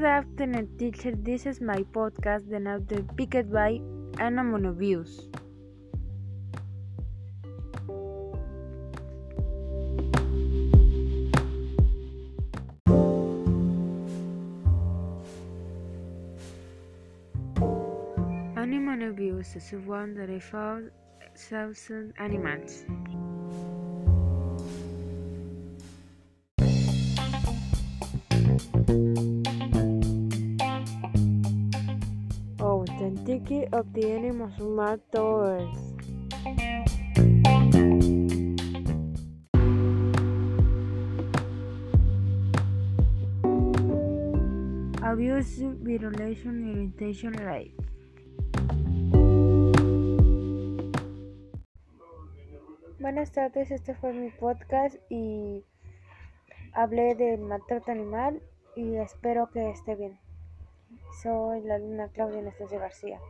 Good afternoon, teacher. This is my podcast, the now picked by Anna Monobius. Anna Monobius is one that I found animals. The animals smart tours. Abuse, violation, irritation, life. Buenas tardes, este fue mi podcast y hablé del maltrato animal y espero que esté bien. Soy la alumna Claudia Anastasia García.